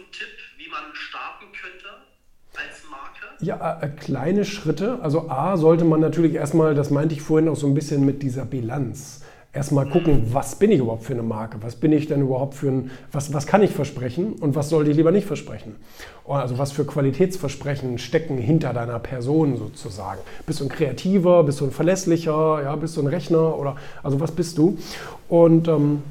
einen Tipp, wie man starten könnte als Marke? Ja, äh, kleine Schritte. Also A sollte man natürlich erstmal, das meinte ich vorhin auch so ein bisschen mit dieser Bilanz erstmal gucken, was bin ich überhaupt für eine Marke? Was bin ich denn überhaupt für ein, was, was kann ich versprechen und was sollte ich lieber nicht versprechen? Also was für Qualitätsversprechen stecken hinter deiner Person sozusagen? Bist du ein Kreativer, bist du ein Verlässlicher, ja, bist du ein Rechner oder also was bist du? Und, ähm,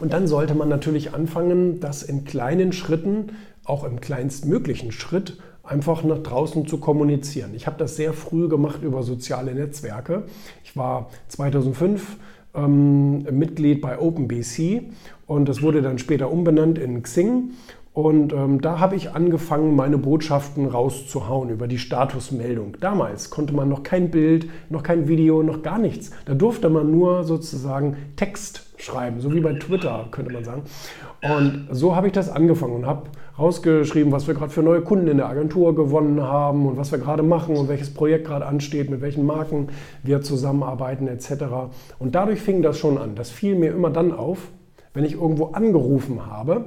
und dann sollte man natürlich anfangen, das in kleinen Schritten, auch im kleinstmöglichen Schritt, einfach nach draußen zu kommunizieren. Ich habe das sehr früh gemacht über soziale Netzwerke. Ich war 2005 ähm, Mitglied bei OpenBC und das wurde dann später umbenannt in Xing. Und ähm, da habe ich angefangen, meine Botschaften rauszuhauen über die Statusmeldung. Damals konnte man noch kein Bild, noch kein Video, noch gar nichts. Da durfte man nur sozusagen Text schreiben, so wie bei Twitter, könnte man sagen. Und so habe ich das angefangen und habe rausgeschrieben, was wir gerade für neue Kunden in der Agentur gewonnen haben und was wir gerade machen und welches Projekt gerade ansteht, mit welchen Marken wir zusammenarbeiten etc. Und dadurch fing das schon an. Das fiel mir immer dann auf, wenn ich irgendwo angerufen habe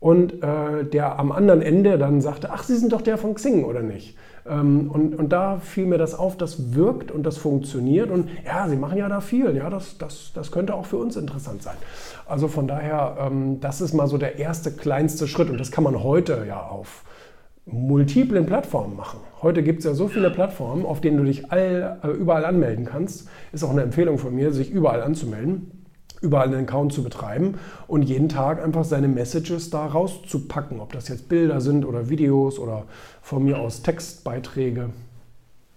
und äh, der am anderen Ende dann sagte, ach, Sie sind doch der von Xing oder nicht? Ähm, und, und da fiel mir das auf, das wirkt und das funktioniert und ja, Sie machen ja da viel, ja, das, das, das könnte auch für uns interessant sein. Also von daher, ähm, das ist mal so der erste kleinste Schritt und das kann man heute ja auf multiplen Plattformen machen. Heute gibt es ja so viele Plattformen, auf denen du dich all, äh, überall anmelden kannst. Ist auch eine Empfehlung von mir, sich überall anzumelden überall einen Account zu betreiben und jeden Tag einfach seine Messages da rauszupacken, ob das jetzt Bilder sind oder Videos oder von mir aus Textbeiträge.